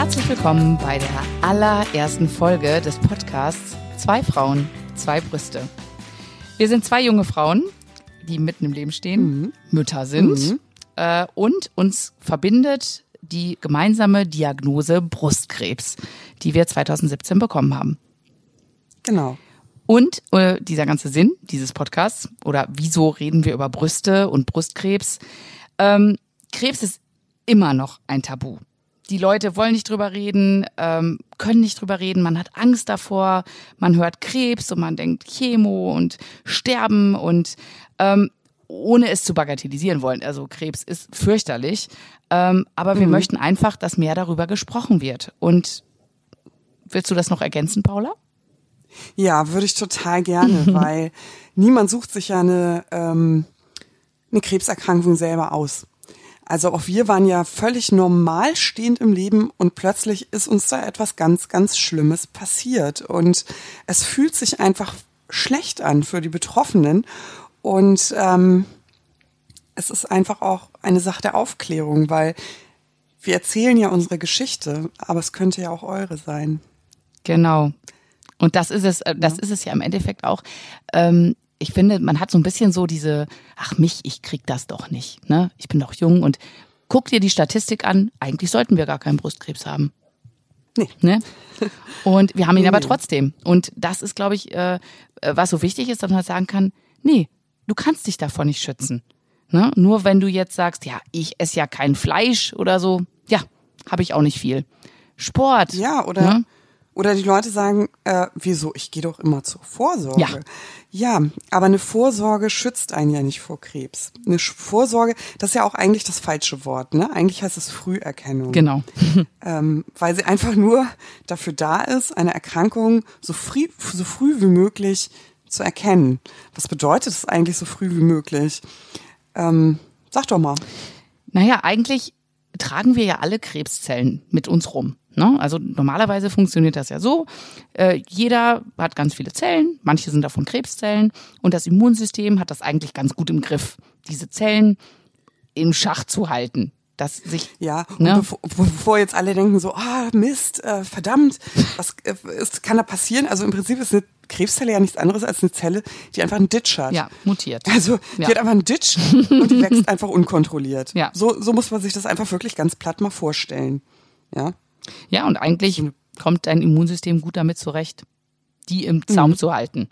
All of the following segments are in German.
Herzlich willkommen bei der allerersten Folge des Podcasts Zwei Frauen, zwei Brüste. Wir sind zwei junge Frauen, die mitten im Leben stehen, mhm. Mütter sind mhm. äh, und uns verbindet die gemeinsame Diagnose Brustkrebs, die wir 2017 bekommen haben. Genau. Und äh, dieser ganze Sinn dieses Podcasts oder wieso reden wir über Brüste und Brustkrebs? Ähm, Krebs ist immer noch ein Tabu. Die Leute wollen nicht drüber reden, ähm, können nicht drüber reden, man hat Angst davor, man hört Krebs und man denkt Chemo und Sterben und ähm, ohne es zu bagatellisieren wollen. Also Krebs ist fürchterlich, ähm, aber wir mhm. möchten einfach, dass mehr darüber gesprochen wird. Und willst du das noch ergänzen, Paula? Ja, würde ich total gerne, weil niemand sucht sich ja eine, ähm, eine Krebserkrankung selber aus. Also auch wir waren ja völlig normal stehend im Leben und plötzlich ist uns da etwas ganz, ganz Schlimmes passiert. Und es fühlt sich einfach schlecht an für die Betroffenen. Und ähm, es ist einfach auch eine Sache der Aufklärung, weil wir erzählen ja unsere Geschichte, aber es könnte ja auch eure sein. Genau. Und das ist es, äh, das ja. ist es ja im Endeffekt auch. Ähm, ich finde, man hat so ein bisschen so diese, ach mich, ich krieg das doch nicht. Ne? Ich bin doch jung und guck dir die Statistik an, eigentlich sollten wir gar keinen Brustkrebs haben. Nee. Ne? Und wir haben ihn nee. aber trotzdem. Und das ist, glaube ich, äh, was so wichtig ist, dass man sagen kann, nee, du kannst dich davor nicht schützen. Ne? Nur wenn du jetzt sagst, ja, ich esse ja kein Fleisch oder so, ja, habe ich auch nicht viel. Sport. Ja, oder ne? Oder die Leute sagen, äh, wieso, ich gehe doch immer zur Vorsorge. Ja. ja, aber eine Vorsorge schützt einen ja nicht vor Krebs. Eine Vorsorge, das ist ja auch eigentlich das falsche Wort, ne? Eigentlich heißt es Früherkennung. Genau. ähm, weil sie einfach nur dafür da ist, eine Erkrankung so früh, so früh wie möglich zu erkennen. Was bedeutet es eigentlich so früh wie möglich? Ähm, sag doch mal. Naja, eigentlich tragen wir ja alle Krebszellen mit uns rum. Ne? Also normalerweise funktioniert das ja so. Äh, jeder hat ganz viele Zellen, manche sind davon Krebszellen und das Immunsystem hat das eigentlich ganz gut im Griff, diese Zellen im Schach zu halten. Dass sich, ja, ne? bevor, bevor, jetzt alle denken so, ah, Mist, äh, verdammt, was äh, ist, kann da passieren? Also im Prinzip ist eine Krebszelle ja nichts anderes als eine Zelle, die einfach einen Ditch hat. Ja, mutiert. Also die ja. hat einfach einen Ditch und die wächst einfach unkontrolliert. Ja. So, so muss man sich das einfach wirklich ganz platt mal vorstellen. Ja. Ja, und eigentlich kommt dein Immunsystem gut damit zurecht, die im Zaum mhm. zu halten.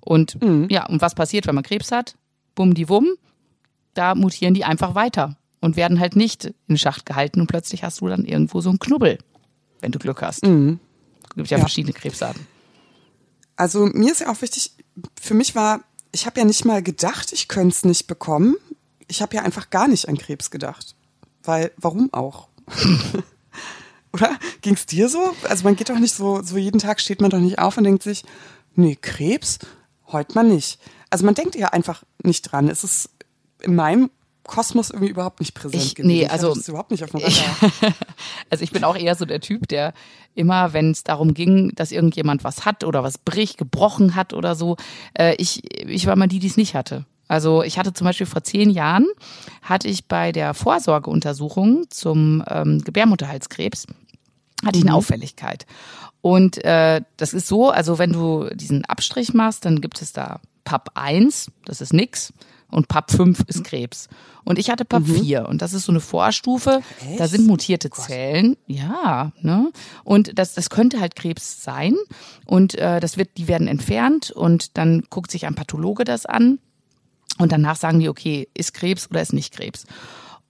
Und mhm. ja, und was passiert, wenn man Krebs hat? Bumm die Wumm, da mutieren die einfach weiter und werden halt nicht in Schacht gehalten und plötzlich hast du dann irgendwo so einen Knubbel, wenn du Glück hast. Mhm. Es gibt ja, ja verschiedene Krebsarten. Also mir ist ja auch wichtig, für mich war, ich habe ja nicht mal gedacht, ich könnte es nicht bekommen. Ich habe ja einfach gar nicht an Krebs gedacht. Weil, warum auch? Oder? Ging es dir so? Also man geht doch nicht so, so jeden Tag steht man doch nicht auf und denkt sich, nee, Krebs? Heute mal nicht. Also man denkt ja einfach nicht dran. Es ist in meinem Kosmos irgendwie überhaupt nicht präsent ich, gewesen. Nee, also ich überhaupt nicht auf dem also ich bin auch eher so der Typ, der immer, wenn es darum ging, dass irgendjemand was hat oder was bricht, gebrochen hat oder so, äh, ich, ich war mal die, die es nicht hatte. Also ich hatte zum Beispiel vor zehn Jahren, hatte ich bei der Vorsorgeuntersuchung zum ähm, Gebärmutterhalskrebs, hatte ich eine mhm. Auffälligkeit. Und äh, das ist so, also wenn du diesen Abstrich machst, dann gibt es da PAP 1, das ist nix, und PAP 5 ist Krebs. Und ich hatte PAP mhm. 4 und das ist so eine Vorstufe, Echt? da sind mutierte oh Zellen, ja, ne? Und das, das könnte halt Krebs sein und äh, das wird, die werden entfernt und dann guckt sich ein Pathologe das an und danach sagen die, okay, ist Krebs oder ist nicht Krebs.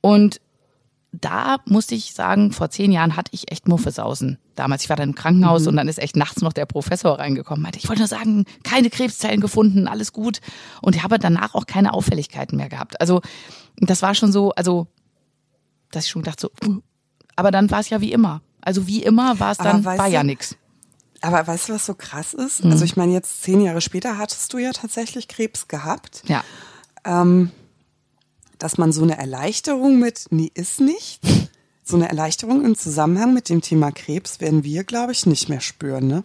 Und da musste ich sagen, vor zehn Jahren hatte ich echt Muffesausen. Damals, ich war dann im Krankenhaus mhm. und dann ist echt nachts noch der Professor reingekommen. Meinte, ich wollte nur sagen, keine Krebszellen gefunden, alles gut. Und ich habe danach auch keine Auffälligkeiten mehr gehabt. Also das war schon so, also dass ich schon gedacht so, aber dann war es ja wie immer. Also wie immer war es dann, war ja nix. Aber weißt du, was so krass ist? Mhm. Also ich meine, jetzt zehn Jahre später hattest du ja tatsächlich Krebs gehabt. Ja. Ähm, dass man so eine Erleichterung mit, nee, ist nicht, so eine Erleichterung im Zusammenhang mit dem Thema Krebs werden wir, glaube ich, nicht mehr spüren, ne?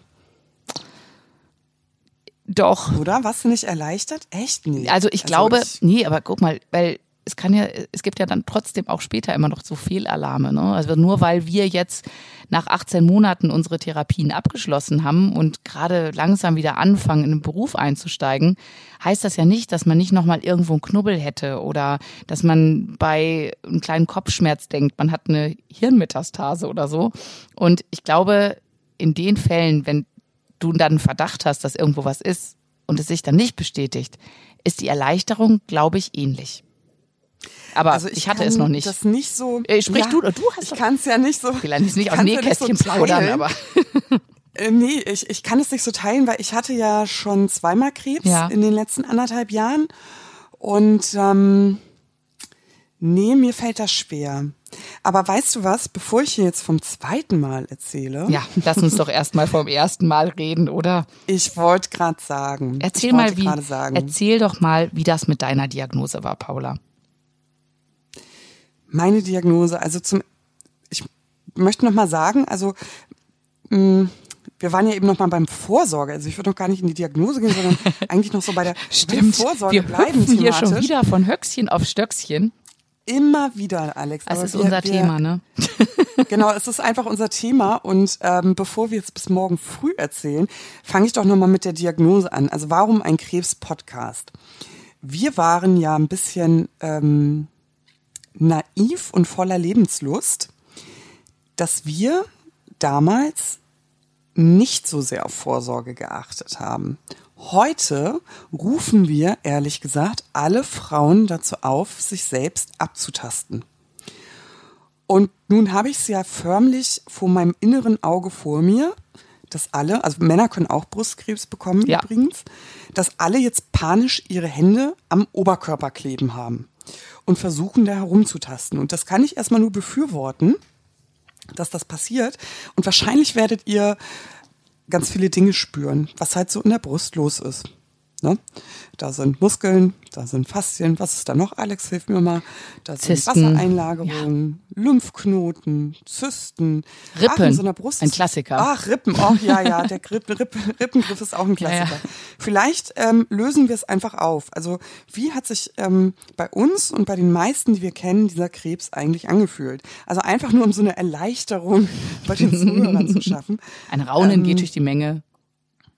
Doch. Oder? Warst du nicht erleichtert? Echt nicht. Also ich also glaube, ich nee, aber guck mal, weil es kann ja, es gibt ja dann trotzdem auch später immer noch so Fehlalarme. Ne? Also nur weil wir jetzt nach 18 Monaten unsere Therapien abgeschlossen haben und gerade langsam wieder anfangen, in den Beruf einzusteigen, heißt das ja nicht, dass man nicht nochmal irgendwo einen Knubbel hätte oder dass man bei einem kleinen Kopfschmerz denkt, man hat eine Hirnmetastase oder so. Und ich glaube, in den Fällen, wenn du dann einen Verdacht hast, dass irgendwo was ist und es sich dann nicht bestätigt, ist die Erleichterung, glaube ich, ähnlich. Aber also ich, ich hatte es noch nicht. Das nicht so. Äh, sprich ja, du, du hast. Ich kann es ja nicht so. Vielleicht nicht aus Nähkästchen ja so plaudern, aber. Äh, nee, ich, ich kann es nicht so teilen, weil ich hatte ja schon zweimal Krebs ja. in den letzten anderthalb Jahren. Und ähm, nee, mir fällt das schwer. Aber weißt du was, bevor ich hier jetzt vom zweiten Mal erzähle. Ja, lass uns doch erstmal vom ersten Mal reden, oder? Ich wollte gerade sagen. Erzähl mal, wie, sagen. erzähl doch mal, wie das mit deiner Diagnose war, Paula. Meine Diagnose, also zum, ich möchte noch mal sagen, also mh, mm, wir waren ja eben noch mal beim Vorsorge. Also ich würde noch gar nicht in die Diagnose gehen, sondern eigentlich noch so bei der, Stimmt. Vorsorge wir bleiben thematisch. hier schon wieder von Höchstchen auf Stöckchen. Immer wieder, Alex. Das ist wir, unser wir, Thema, ne? genau, es ist einfach unser Thema. Und ähm, bevor wir jetzt bis morgen früh erzählen, fange ich doch nochmal mit der Diagnose an. Also warum ein Krebs-Podcast? Wir waren ja ein bisschen ähm, naiv und voller Lebenslust, dass wir damals nicht so sehr auf Vorsorge geachtet haben. Heute rufen wir, ehrlich gesagt, alle Frauen dazu auf, sich selbst abzutasten. Und nun habe ich es ja förmlich vor meinem inneren Auge vor mir, dass alle, also Männer können auch Brustkrebs bekommen ja. übrigens, dass alle jetzt panisch ihre Hände am Oberkörper kleben haben und versuchen da herumzutasten. Und das kann ich erstmal nur befürworten, dass das passiert. Und wahrscheinlich werdet ihr ganz viele Dinge spüren, was halt so in der Brust los ist. Ne? Da sind Muskeln, da sind Faszien, was ist da noch, Alex, hilf mir mal. Da sind Zysten. Wassereinlagerungen, ja. Lymphknoten, Zysten, Rippen, so einer Brust. ein Klassiker. Ach, Rippen, oh ja, ja, der Rippen, Rippen, Rippengriff ist auch ein Klassiker. Ja, ja. Vielleicht ähm, lösen wir es einfach auf. Also wie hat sich ähm, bei uns und bei den meisten, die wir kennen, dieser Krebs eigentlich angefühlt? Also einfach nur, um so eine Erleichterung bei den Zuhörern zu schaffen. Ein Raunen ähm, geht durch die Menge.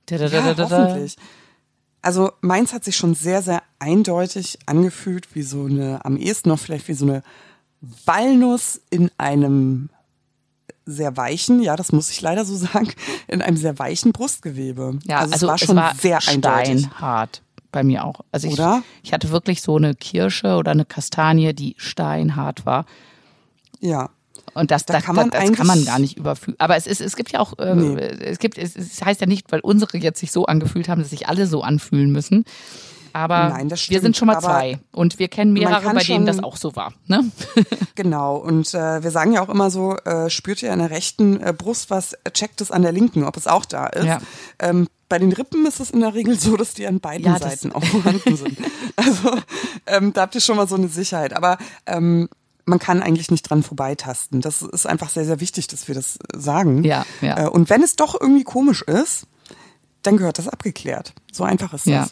Da, da, da, ja, hoffentlich. Also meins hat sich schon sehr, sehr eindeutig angefühlt, wie so eine, am ehesten noch vielleicht wie so eine Walnuss in einem sehr weichen, ja, das muss ich leider so sagen, in einem sehr weichen Brustgewebe. Ja, also, also es war schon es war sehr eindeutig. steinhart bei mir auch. Also ich, oder? ich hatte wirklich so eine Kirsche oder eine Kastanie, die steinhart war. Ja. Und das, da das, kann, man das, das kann man gar nicht überfühlen. Aber es ist, es gibt ja auch, äh, nee. es gibt, es, es heißt ja nicht, weil unsere jetzt sich so angefühlt haben, dass sich alle so anfühlen müssen. Aber Nein, stimmt, wir sind schon mal zwei und wir kennen mehrere, bei denen das auch so war. Ne? genau. Und äh, wir sagen ja auch immer so, äh, spürt ihr an der rechten äh, Brust was, checkt es an der linken, ob es auch da ist. Ja. Ähm, bei den Rippen ist es in der Regel so, dass die an beiden ja, Seiten auch vorhanden sind. Also ähm, da habt ihr schon mal so eine Sicherheit. Aber ähm, man kann eigentlich nicht dran vorbeitasten. Das ist einfach sehr, sehr wichtig, dass wir das sagen. Ja, ja. Äh, und wenn es doch irgendwie komisch ist, dann gehört das abgeklärt. So einfach ist das. Ja.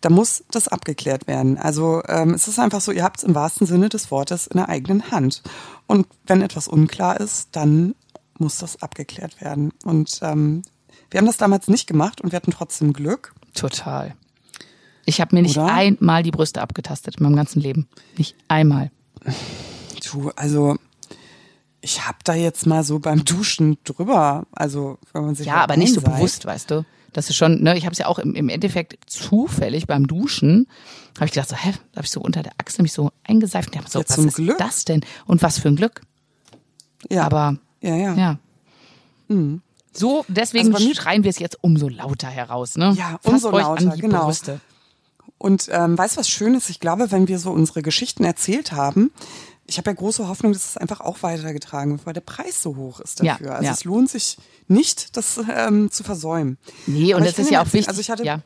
Da muss das abgeklärt werden. Also ähm, es ist einfach so, ihr habt es im wahrsten Sinne des Wortes in der eigenen Hand. Und wenn etwas unklar ist, dann muss das abgeklärt werden. Und ähm, wir haben das damals nicht gemacht und wir hatten trotzdem Glück. Total. Ich habe mir nicht Oder? einmal die Brüste abgetastet in meinem ganzen Leben. Nicht einmal. Du, also ich hab da jetzt mal so beim Duschen drüber, also wenn man sich ja, aber nicht so bewusst, weißt du. Das ist schon, ne, ich habe es ja auch im, im Endeffekt zufällig beim Duschen, habe ich gedacht so, hä, da habe ich so unter der Achse mich so eingeseift und dachte so, ja, was ist Glück. das denn? Und was für ein Glück. Ja. Aber ja, ja. ja. Mhm. So, deswegen also schreien wir es jetzt umso lauter heraus, ne? Ja, umso Fasst lauter, genau. Brüste. Und ähm, weißt du, was schön ist? Ich glaube, wenn wir so unsere Geschichten erzählt haben, ich habe ja große Hoffnung, dass es einfach auch weitergetragen wird, weil der Preis so hoch ist dafür. Ja, also ja. es lohnt sich nicht, das ähm, zu versäumen. Nee, und das ist ja auch wichtig. Also ich hatte, ja.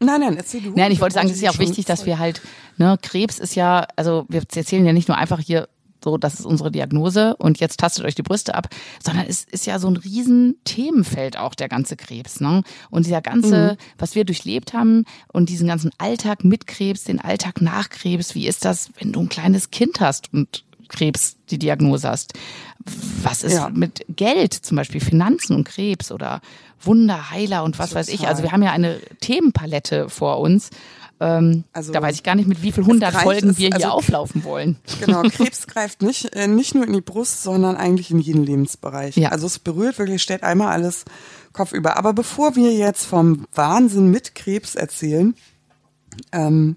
Nein, nein, erzähl du. Nein, ich wollte sagen, es ist ja auch wichtig, dass wir halt, ne, Krebs ist ja, also wir erzählen ja nicht nur einfach hier so, das ist unsere Diagnose und jetzt tastet euch die Brüste ab, sondern es ist ja so ein riesen Themenfeld auch der ganze Krebs, ne? Und dieser ganze, mhm. was wir durchlebt haben und diesen ganzen Alltag mit Krebs, den Alltag nach Krebs, wie ist das, wenn du ein kleines Kind hast und Krebs die Diagnose hast? Was ist ja. mit Geld, zum Beispiel Finanzen und Krebs oder Wunderheiler und was Total. weiß ich? Also wir haben ja eine Themenpalette vor uns ähm, also, da weiß ich gar nicht, mit wie viel hundert Folgen wir also, hier auflaufen wollen. Genau, Krebs greift nicht, äh, nicht nur in die Brust, sondern eigentlich in jeden Lebensbereich. Ja. Also es berührt wirklich, stellt einmal alles Kopf über. Aber bevor wir jetzt vom Wahnsinn mit Krebs erzählen, ähm,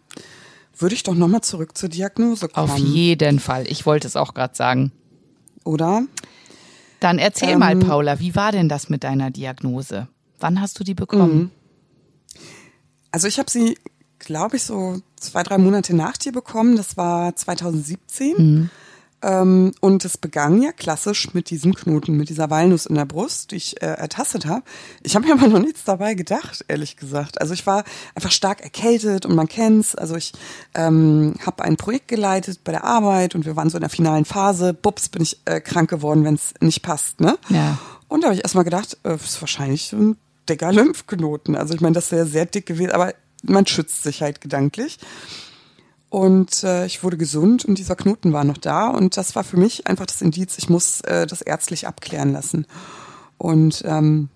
würde ich doch nochmal zurück zur Diagnose kommen. Auf jeden Fall. Ich wollte es auch gerade sagen. Oder? Dann erzähl ähm, mal, Paula, wie war denn das mit deiner Diagnose? Wann hast du die bekommen? Mhm. Also ich habe sie glaube ich, so zwei, drei Monate nach dir bekommen. Das war 2017. Mhm. Ähm, und es begann ja klassisch mit diesem Knoten, mit dieser Walnuss in der Brust, die ich äh, ertastet habe. Ich habe mir aber noch nichts dabei gedacht, ehrlich gesagt. Also ich war einfach stark erkältet und man kennt's. Also ich ähm, habe ein Projekt geleitet bei der Arbeit und wir waren so in der finalen Phase. Bups, bin ich äh, krank geworden, wenn es nicht passt. Ne? Ja. Und da habe ich erstmal gedacht, äh, ist wahrscheinlich ein dicker Lymphknoten. Also ich meine, das wäre sehr dick gewesen, aber man schützt sich halt gedanklich. Und äh, ich wurde gesund und dieser Knoten war noch da. Und das war für mich einfach das Indiz, ich muss äh, das ärztlich abklären lassen. Und ähm,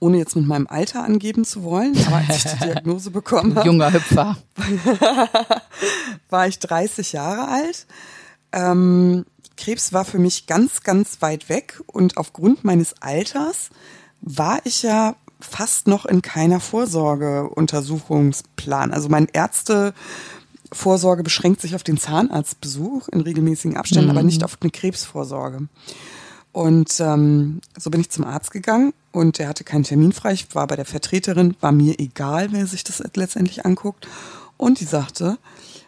ohne jetzt mit meinem Alter angeben zu wollen, aber als ich die Diagnose bekommen habe. Junger Hüpfer. war ich 30 Jahre alt. Ähm, Krebs war für mich ganz, ganz weit weg und aufgrund meines Alters war ich ja fast noch in keiner Vorsorgeuntersuchungsplan. Also mein Ärztevorsorge beschränkt sich auf den Zahnarztbesuch in regelmäßigen Abständen, mhm. aber nicht auf eine Krebsvorsorge. Und ähm, so bin ich zum Arzt gegangen und er hatte keinen Termin frei. Ich war bei der Vertreterin, war mir egal, wer sich das letztendlich anguckt. Und die sagte,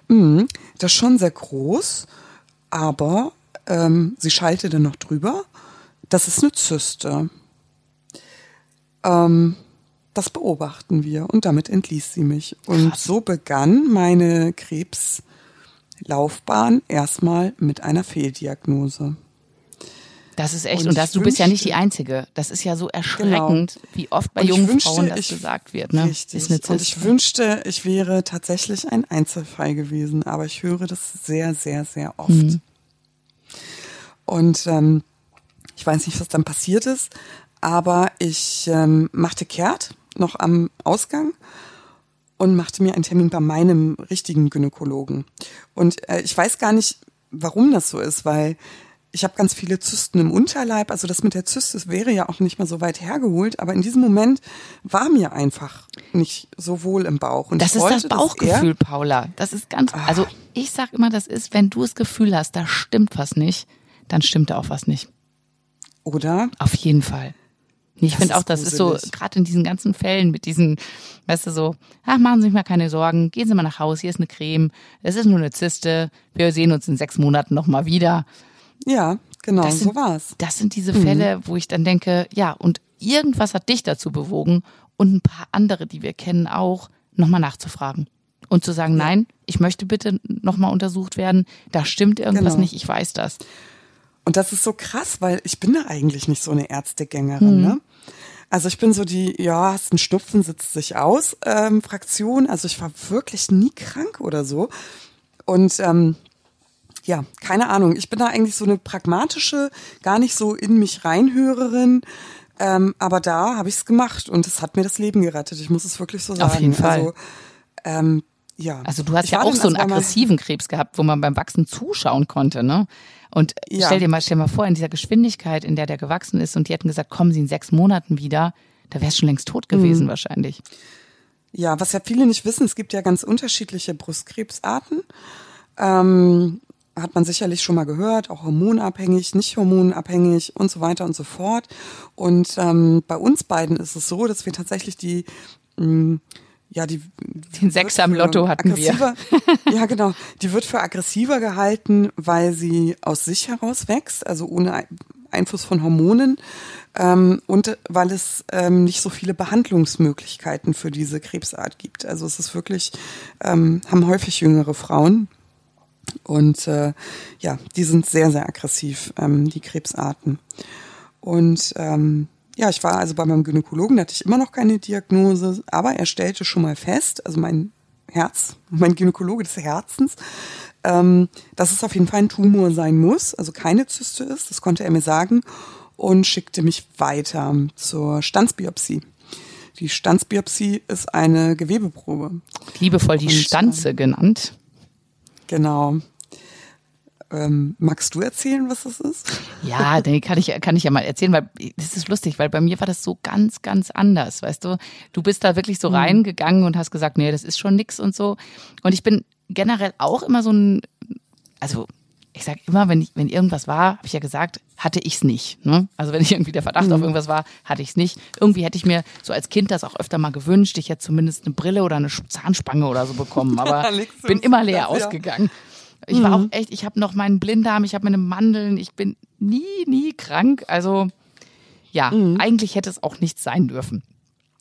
mm, das ist schon sehr groß, aber ähm, sie schaltete noch drüber. Das ist eine Zyste. Ähm, das beobachten wir und damit entließ sie mich. Und Krass. so begann meine Krebslaufbahn erstmal mit einer Fehldiagnose. Das ist echt, und, und das, du wünschte, bist ja nicht die Einzige. Das ist ja so erschreckend, genau. wie oft bei jungen wünschte, Frauen das ich, gesagt wird. Ne? Richtig. und ich wünschte, ich wäre tatsächlich ein Einzelfall gewesen, aber ich höre das sehr, sehr, sehr oft. Mhm. Und ähm, ich weiß nicht, was dann passiert ist, aber ich ähm, machte kehrt noch am Ausgang und machte mir einen Termin bei meinem richtigen Gynäkologen. Und äh, ich weiß gar nicht, warum das so ist, weil ich habe ganz viele Zysten im Unterleib. Also das mit der Zyste wäre ja auch nicht mal so weit hergeholt, aber in diesem Moment war mir einfach nicht so wohl im Bauch. Und das ist das Bauchgefühl, Paula. Das ist ganz, Ach. also ich sag immer, das ist, wenn du das Gefühl hast, da stimmt was nicht, dann stimmt da auch was nicht. Oder? Auf jeden Fall. Ich finde auch, das gruselig. ist so, gerade in diesen ganzen Fällen mit diesen, weißt du, so, ach, machen Sie sich mal keine Sorgen, gehen Sie mal nach Hause, hier ist eine Creme, es ist nur eine Zyste, wir sehen uns in sechs Monaten nochmal wieder. Ja, genau, das sind, so war's. Das sind diese Fälle, mhm. wo ich dann denke, ja, und irgendwas hat dich dazu bewogen und ein paar andere, die wir kennen, auch, nochmal nachzufragen. Und zu sagen, ja. nein, ich möchte bitte nochmal untersucht werden, da stimmt irgendwas genau. nicht, ich weiß das. Und das ist so krass, weil ich bin da eigentlich nicht so eine Ärztegängerin. Mhm. Ne? Also ich bin so die, ja, hast einen Schnupfen, sitzt sich aus, ähm, Fraktion. Also ich war wirklich nie krank oder so. Und ähm, ja, keine Ahnung. Ich bin da eigentlich so eine pragmatische, gar nicht so in mich reinhörerin. Ähm, aber da habe ich es gemacht und es hat mir das Leben gerettet. Ich muss es wirklich so sagen. Auf jeden Fall. Also, ähm, ja. Also du hast ich ja auch so einen aggressiven Krebs gehabt, wo man beim Wachsen zuschauen konnte, ne? Und ja. stell dir mal, stell mal vor, in dieser Geschwindigkeit, in der der gewachsen ist, und die hätten gesagt, kommen Sie in sechs Monaten wieder, da wär's schon längst tot gewesen mhm. wahrscheinlich. Ja, was ja viele nicht wissen, es gibt ja ganz unterschiedliche Brustkrebsarten. Ähm, hat man sicherlich schon mal gehört, auch hormonabhängig, nicht hormonabhängig und so weiter und so fort. Und ähm, bei uns beiden ist es so, dass wir tatsächlich die mh, mm, ja, die den Sechser am Lotto hatten wir. ja, genau. Die wird für aggressiver gehalten, weil sie aus sich heraus wächst, also ohne Einfluss von Hormonen ähm, und weil es ähm, nicht so viele Behandlungsmöglichkeiten für diese Krebsart gibt. Also es ist wirklich, ähm, haben häufig jüngere Frauen. Und äh, ja, die sind sehr, sehr aggressiv, ähm, die Krebsarten. Und ähm, ja, ich war also bei meinem Gynäkologen, da hatte ich immer noch keine Diagnose, aber er stellte schon mal fest, also mein Herz, mein Gynäkologe des Herzens, ähm, dass es auf jeden Fall ein Tumor sein muss, also keine Zyste ist, das konnte er mir sagen und schickte mich weiter zur Stanzbiopsie. Die Stanzbiopsie ist eine Gewebeprobe. Liebevoll die und, Stanze genannt. Genau. Ähm, magst du erzählen, was das ist? Ja, nee, kann ich, kann ich ja mal erzählen, weil das ist lustig, weil bei mir war das so ganz, ganz anders, weißt du? Du bist da wirklich so mhm. reingegangen und hast gesagt, nee, das ist schon nix und so. Und ich bin generell auch immer so ein, also ich sag immer, wenn ich, wenn irgendwas war, habe ich ja gesagt, hatte ich's nicht. Ne? Also wenn ich irgendwie der Verdacht mhm. auf irgendwas war, hatte ich's nicht. Irgendwie hätte ich mir so als Kind das auch öfter mal gewünscht. Ich hätte zumindest eine Brille oder eine Zahnspange oder so bekommen, aber bin immer leer das, ausgegangen. Ja. Ich war auch mhm. echt, ich habe noch meinen Blinddarm, ich habe meine Mandeln, ich bin nie, nie krank. Also ja, mhm. eigentlich hätte es auch nichts sein dürfen.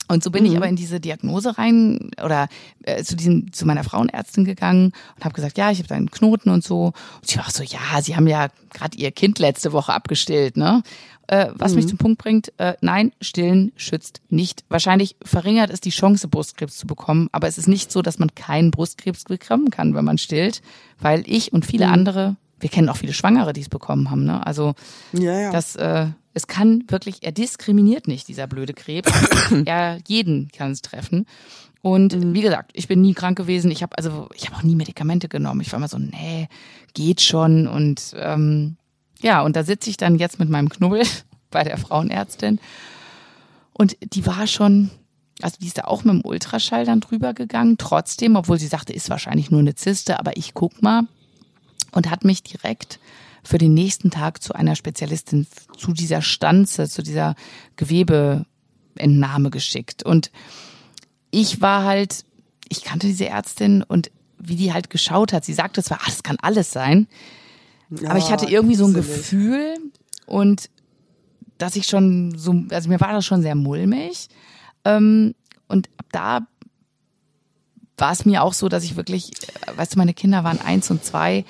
Und so bin mhm. ich aber in diese Diagnose rein oder äh, zu diesem zu meiner Frauenärztin gegangen und habe gesagt, ja, ich habe da einen Knoten und so. Und sie war so, ja, sie haben ja gerade ihr Kind letzte Woche abgestillt, ne? Äh, was mhm. mich zum Punkt bringt, äh, nein, stillen schützt nicht. Wahrscheinlich verringert es die Chance, Brustkrebs zu bekommen, aber es ist nicht so, dass man keinen Brustkrebs bekommen kann, wenn man stillt, weil ich und viele mhm. andere, wir kennen auch viele Schwangere, die es bekommen haben, ne? Also ja, ja. das äh, es kann wirklich, er diskriminiert nicht, dieser blöde Krebs. er jeden kann es treffen. Und mhm. wie gesagt, ich bin nie krank gewesen. Ich habe also, ich habe auch nie Medikamente genommen. Ich war immer so, nee, geht schon. Und ähm, ja, und da sitze ich dann jetzt mit meinem Knubbel bei der Frauenärztin. Und die war schon, also die ist da auch mit dem Ultraschall dann drüber gegangen, trotzdem, obwohl sie sagte, ist wahrscheinlich nur eine Zyste, aber ich guck mal. Und hat mich direkt für den nächsten Tag zu einer Spezialistin zu dieser Stanze, zu dieser Gewebeentnahme geschickt. Und ich war halt, ich kannte diese Ärztin und wie die halt geschaut hat, sie sagte zwar, ah, das kann alles sein, ja, aber ich hatte irgendwie so ein Gefühl und dass ich schon so, also mir war das schon sehr mulmig. Ähm, und ab da war es mir auch so, dass ich wirklich, weißt du, meine Kinder waren eins und zwei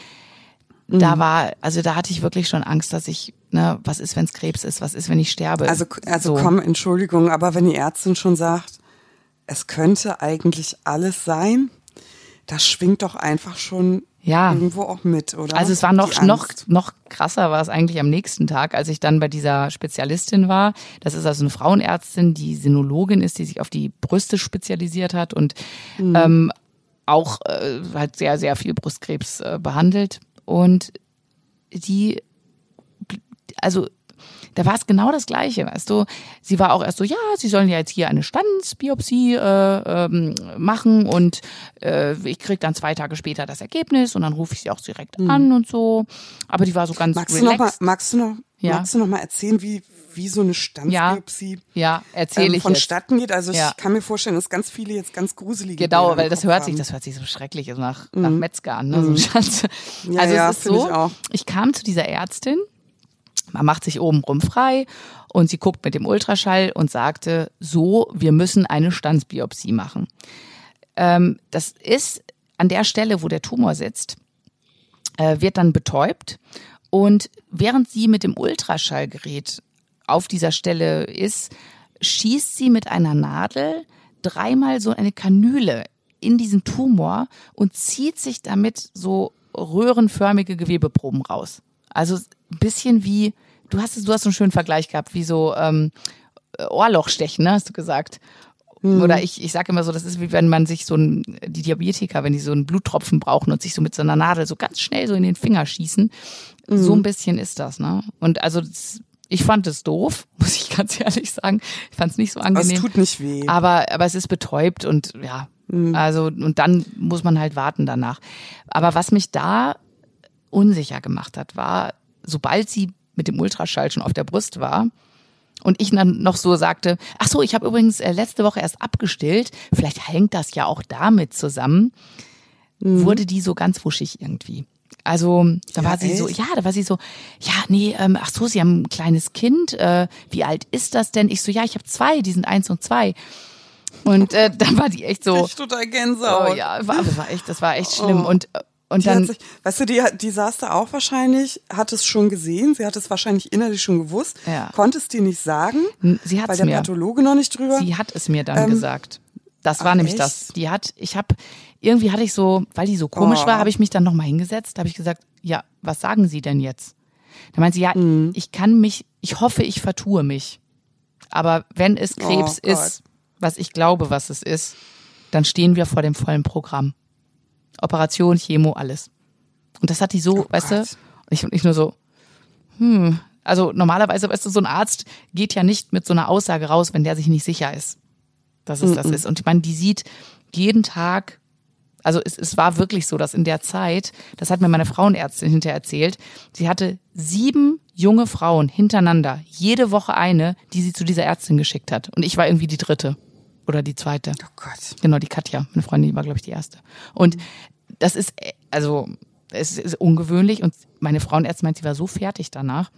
da mhm. war, also da hatte ich wirklich schon Angst, dass ich, ne, was ist, wenn es Krebs ist, was ist, wenn ich sterbe. Also, also so. komm, Entschuldigung, aber wenn die Ärztin schon sagt, es könnte eigentlich alles sein, das schwingt doch einfach schon ja. irgendwo auch mit, oder? Also es war noch, noch, noch krasser war es eigentlich am nächsten Tag, als ich dann bei dieser Spezialistin war. Das ist also eine Frauenärztin, die Sinologin ist, die sich auf die Brüste spezialisiert hat und mhm. ähm, auch äh, halt sehr, sehr viel Brustkrebs äh, behandelt. Und die, also da war es genau das Gleiche, weißt du. Sie war auch erst so, ja, sie sollen ja jetzt hier eine Standsbiopsie äh, ähm, machen und äh, ich krieg dann zwei Tage später das Ergebnis und dann rufe ich sie auch direkt mhm. an und so. Aber die war so ganz magst relaxed. Du noch mal, magst du noch, ja? magst du noch mal erzählen, wie wie so eine Standbiopsie ja, ja ähm, vonstatten geht. Also ich kann mir vorstellen, dass ganz viele jetzt ganz gruselige Genau, weil das hört haben. sich, das hört sich so schrecklich nach, mhm. nach Metzger an. Ne? Mhm. So ja, also ja, es ist so, ich, ich kam zu dieser Ärztin, man macht sich oben rum frei und sie guckt mit dem Ultraschall und sagte, so, wir müssen eine Standsbiopsie machen. Ähm, das ist an der Stelle, wo der Tumor sitzt, äh, wird dann betäubt und während sie mit dem Ultraschallgerät auf dieser Stelle ist, schießt sie mit einer Nadel dreimal so eine Kanüle in diesen Tumor und zieht sich damit so röhrenförmige Gewebeproben raus. Also ein bisschen wie, du hast du hast so einen schönen Vergleich gehabt, wie so ähm, Ohrlochstechen, ne, hast du gesagt. Mhm. Oder ich, ich sage immer so, das ist wie wenn man sich so ein, die Diabetiker, wenn die so einen Bluttropfen brauchen und sich so mit so einer Nadel so ganz schnell so in den Finger schießen. Mhm. So ein bisschen ist das, ne? Und also das, ich fand es doof, muss ich ganz ehrlich sagen. Ich fand es nicht so angenehm. Aber es tut nicht weh. Aber, aber es ist betäubt und ja, mhm. also und dann muss man halt warten danach. Aber was mich da unsicher gemacht hat, war, sobald sie mit dem Ultraschall schon auf der Brust war und ich dann noch so sagte, ach so, ich habe übrigens äh, letzte Woche erst abgestillt, vielleicht hängt das ja auch damit zusammen, mhm. wurde die so ganz wuschig irgendwie. Also da ja, war sie echt? so, ja, da war sie so, ja, nee, ähm, ach so, sie haben ein kleines Kind. Äh, wie alt ist das denn? Ich so, ja, ich habe zwei, die sind eins und zwei. Und äh, dann war die echt so. Ich total Gänsehaut. Oh ja, war, war echt, das war echt schlimm. Oh. Und Und die dann, sich, weißt du, die, die saß da auch wahrscheinlich, hat es schon gesehen, sie hat es wahrscheinlich innerlich schon gewusst, Ja. konnte es dir nicht sagen, sie hat weil der mir. Pathologe noch nicht drüber. Sie hat es mir dann Ähm, gesagt. Das war ach, nämlich echt? das. Die hat, ich habe, irgendwie hatte ich so, weil die so komisch Oh. war, habe ich mich dann nochmal hingesetzt, habe ich gesagt, ja, was sagen Sie denn jetzt? Da meint sie, ja, Mhm. ich kann mich, ich hoffe, ich vertue mich. Aber wenn es Krebs Oh ist, was ich glaube, was es ist, dann stehen wir vor dem vollen Programm. Operation, Chemo, alles. Und das hat die so, Oh weißt du, Gott. und ich, ich nur so, hm, also normalerweise, weißt du, so ein Arzt geht ja nicht mit so einer Aussage raus, wenn der sich nicht sicher ist, dass es das ist. Und ich meine, die sieht jeden Tag, also es, es war wirklich so, dass in der Zeit, das hat mir meine Frauenärztin hinterher erzählt, sie hatte sieben junge Frauen hintereinander, jede Woche eine, die sie zu dieser Ärztin geschickt hat. Und ich war irgendwie die dritte oder die zweite. oh Gott. Genau, die Katja, meine Freundin, die war, glaube ich, die erste. Und das ist, äh, also, es ist ungewöhnlich und meine Frauenärztin meint, sie war so fertig danach.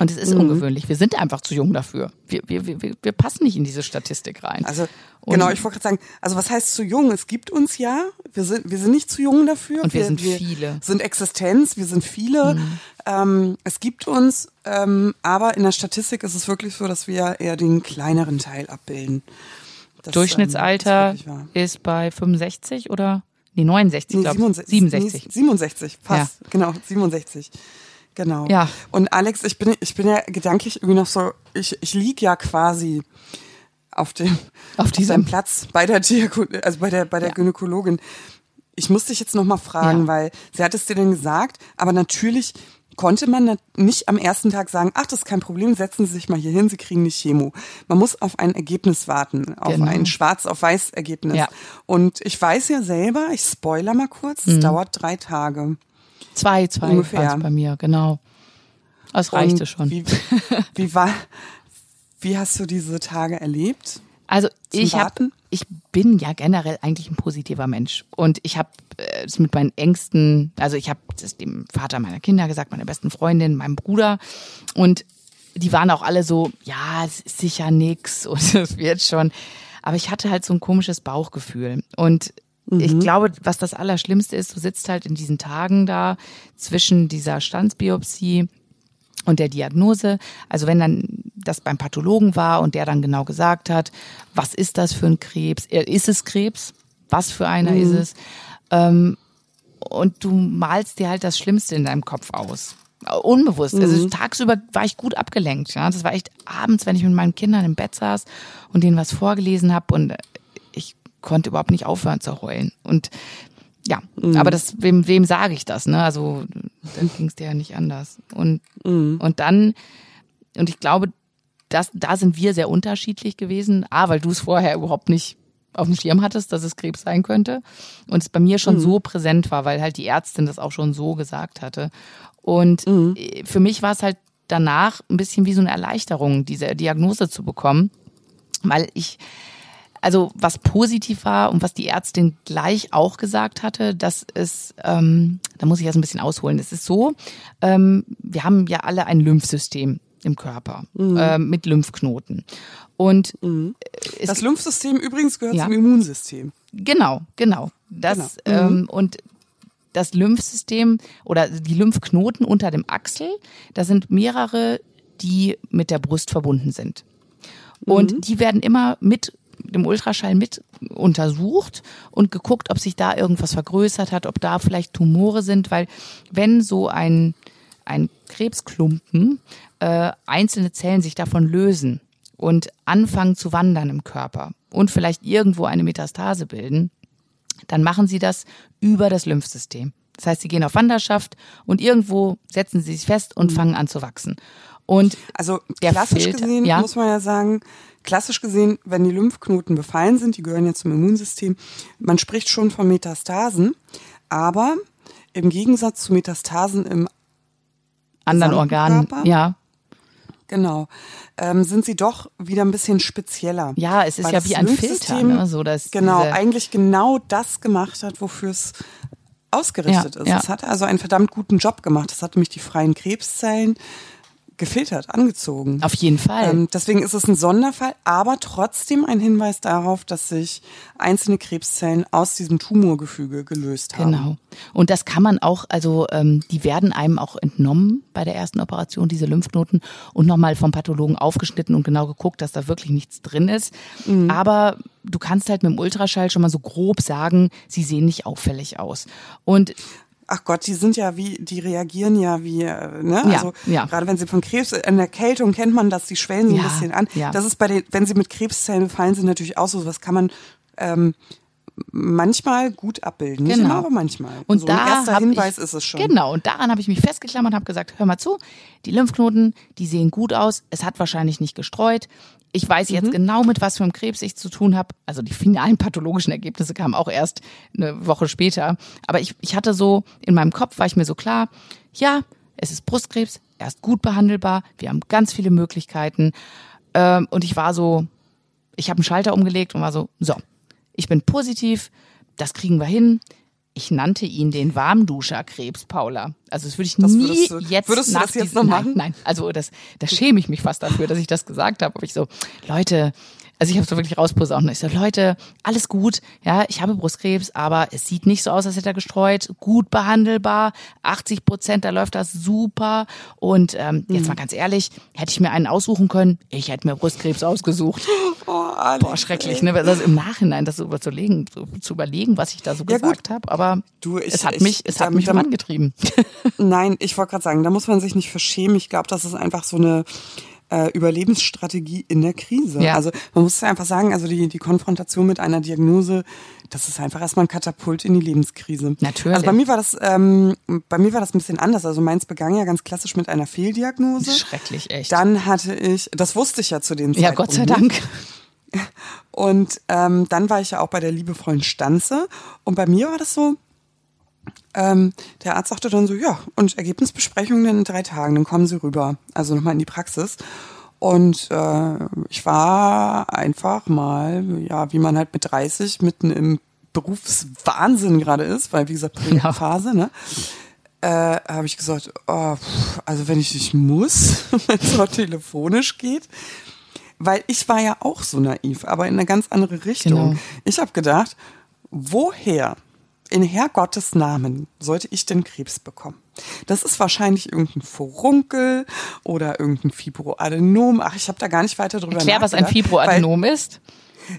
Und es ist Mhm. ungewöhnlich. Wir sind einfach zu jung dafür. Wir, wir, wir, wir passen nicht in diese Statistik rein. Also Und- genau, ich wollte gerade sagen, also was heißt zu jung? Es gibt uns ja, wir sind, wir sind nicht zu jung dafür. Und wir sind viele. Mhm. sind Existenz, wir sind viele. Ähm, es gibt uns, ähm, aber in der Statistik ist es wirklich so, dass wir eher den kleineren Teil abbilden. Das, Durchschnittsalter ähm, ist bei 65 oder? Nee, 69, Nee, glaube ich. 67. 67. Nee, 67, fast. Genau, 67. Genau. Ja. Und Alex, ich bin, ich bin ja gedanklich irgendwie noch so, ich, ich lieg ja quasi auf dem, Auf diesem- deinem Platz bei der Diako also bei der, bei der Ja. Gynäkologin. Ich muss dich jetzt noch mal fragen, Ja. weil sie hat es dir denn gesagt, aber natürlich konnte man nicht am ersten Tag sagen, ach, das ist kein Problem, setzen Sie sich mal hier hin, Sie kriegen nicht Chemo. Man muss auf ein Ergebnis warten, auf Genau. ein schwarz auf weiß Ergebnis. Ja. Und ich weiß ja selber, ich spoiler mal kurz, Mhm. es dauert drei Tage. Zwei, zwei Ungefähr. war's bei mir, genau. Das reichte Und schon. Wie, wie war, wie hast du diese Tage erlebt? Also Zum ich hab, Warten? ich bin ja generell eigentlich ein positiver Mensch und ich habe es mit meinen Ängsten, also ich habe es dem Vater meiner Kinder gesagt, meiner besten Freundin, meinem Bruder und die waren auch alle so, ja, es ist sicher nix und es wird schon. Aber ich hatte halt so ein komisches Bauchgefühl und ich glaube, was das Allerschlimmste ist, du sitzt halt in diesen Tagen da zwischen dieser Standsbiopsie und der Diagnose. Also wenn dann das beim Pathologen war und der dann genau gesagt hat, was ist das für ein Krebs? Ist es Krebs? Was für einer ist es? Ähm, und du malst dir halt das Schlimmste in deinem Kopf aus. Unbewusst. Also tagsüber war ich gut abgelenkt. Ja, das war echt abends, wenn ich mit meinen Kindern im Bett saß und denen was vorgelesen habe und konnte überhaupt nicht aufhören zu heulen. Und ja, aber das, wem, wem sage ich das? Ne? Also dann ging es dir ja nicht anders. Und, und dann, und ich glaube, das, da sind wir sehr unterschiedlich gewesen. A, weil du es vorher überhaupt nicht auf dem Schirm hattest, dass es Krebs sein könnte. Und es bei mir schon so präsent war, weil halt die Ärztin das auch schon so gesagt hatte. Und äh, für mich war es halt danach ein bisschen wie so eine Erleichterung, diese Diagnose zu bekommen, weil ich, also was positiv war und was die Ärztin gleich auch gesagt hatte, dass es, ähm, da muss ich jetzt ein bisschen ausholen. Es ist so, ähm, wir haben ja alle ein Lymphsystem im Körper ähm, mit Lymphknoten. Und äh, es Das Lymphsystem übrigens gehört Ja. zum Immunsystem. Genau, genau. Das Genau. ähm, und das Lymphsystem oder die Lymphknoten unter dem Achsel, da sind mehrere, die mit der Brust verbunden sind. Und die werden immer mit dem Ultraschall mit untersucht und geguckt, ob sich da irgendwas vergrößert hat, ob da vielleicht Tumore sind, weil wenn so ein, ein Krebsklumpen äh, einzelne Zellen sich davon lösen und anfangen zu wandern im Körper und vielleicht irgendwo eine Metastase bilden, dann machen sie das über das Lymphsystem. Das heißt, sie gehen auf Wanderschaft und irgendwo setzen sie sich fest und fangen an zu wachsen. Und Also klassisch Filter, gesehen ja. muss man ja sagen, klassisch gesehen, wenn die Lymphknoten befallen sind, die gehören ja zum Immunsystem, man spricht schon von Metastasen, aber im Gegensatz zu Metastasen im anderen Organen, ja, Genau. Ähm, sind sie doch wieder ein bisschen spezieller. Ja, es ist ja wie ein Filter, ne? So, dass genau, eigentlich genau das gemacht hat, wofür es ausgerichtet Ja, ist. ja. Es hat also einen verdammt guten Job gemacht. Es hat nämlich die freien Krebszellen gefiltert, angezogen. Auf jeden Fall. Ähm, deswegen ist es ein Sonderfall, aber trotzdem ein Hinweis darauf, dass sich einzelne Krebszellen aus diesem Tumorgefüge gelöst haben. Genau. Und das kann man auch, also ähm, die werden einem auch entnommen bei der ersten Operation, diese Lymphknoten, und nochmal vom Pathologen aufgeschnitten und genau geguckt, dass da wirklich nichts drin ist. Mhm. Aber du kannst halt mit dem Ultraschall schon mal so grob sagen, sie sehen nicht auffällig aus. Und ach Gott, die sind ja wie, die reagieren ja wie, äh, ne? Ja, also ja. gerade wenn sie von Krebs, in der Kältung kennt man das, die schwellen so ein Ja, bisschen an. Das ist bei den, wenn sie mit Krebszellen befallen sind, natürlich auch so. Was kann man ähm, manchmal gut abbilden. Nicht Genau. immer, aber manchmal. Und so da ein erster Hinweis ich, ist es schon. Genau, und daran habe ich mich festgeklammert und habe gesagt, hör mal zu, die Lymphknoten, die sehen gut aus, es hat wahrscheinlich nicht gestreut. Ich weiß Mhm. jetzt genau, mit was für einem Krebs ich zu tun habe. Also die finalen pathologischen Ergebnisse kamen auch erst eine Woche später. Aber ich, ich hatte so, in meinem Kopf war ich mir so klar, ja, es ist Brustkrebs, er ist gut behandelbar, wir haben ganz viele Möglichkeiten. Ähm, und ich war so, ich habe einen Schalter umgelegt und war so, so, ich bin positiv, das kriegen wir hin. Ich nannte ihn den Warmduscherkrebs, Paula. Also das würde ich Das nie würdest du- jetzt würdest du nach das jetzt diesem- noch nein, machen? Nein, also das, da schäme ich mich fast dafür, dass ich das gesagt habe. Aber ich so, Leute, also ich habe so wirklich rausposaunt. Ich so, Leute, alles gut, ja, ich habe Brustkrebs, aber es sieht nicht so aus, als hätte er gestreut, gut behandelbar, 80 Prozent, da läuft das super. Und ähm, Mhm. jetzt mal ganz ehrlich, hätte ich mir einen aussuchen können, ich hätte mir Brustkrebs ausgesucht. Oh, Ali, Boah, schrecklich, ne? Also im Nachhinein das so überzulegen, so, zu überlegen, was ich da so Ja, gesagt habe. Aber Du, ich- es hat ich- mich, es hat mich vorangetrieben. Nein, ich wollte gerade sagen, da muss man sich nicht verschämen. Ich glaube, das ist einfach so eine äh, Überlebensstrategie in der Krise. Ja. Also man muss ja einfach sagen, also die, die Konfrontation mit einer Diagnose, das ist einfach erstmal ein Katapult in die Lebenskrise. Natürlich. Also bei mir war das, ähm, bei mir war das ein bisschen anders. Also meins begann ja ganz klassisch mit einer Fehldiagnose. Schrecklich, echt. Dann hatte ich, das wusste ich ja zu dem ja, Zeitpunkt. Gott sei. Dank. Und ähm, dann war ich ja auch bei der liebevollen Stanze. Und bei mir war das so, ähm, der Arzt sagte dann so, ja, und Ergebnisbesprechung dann in drei Tagen, dann kommen Sie rüber. Also nochmal in die Praxis. Und äh, ich war einfach mal, ja, wie man halt mit 30 mitten im Berufswahnsinn gerade ist, weil wie gesagt, Phase, ne? Äh, habe ich gesagt, oh, also wenn ich nicht muss, wenn es auch telefonisch geht, weil ich war ja auch so naiv, aber in eine ganz andere Richtung. Genau. Ich habe gedacht, woher in Herrgottes Namen sollte ich denn Krebs bekommen? Das ist wahrscheinlich irgendein Furunkel oder irgendein Fibroadenom. Ach, ich habe da gar nicht weiter drüber Erklär, was ein nachgedacht, Fibroadenom ist.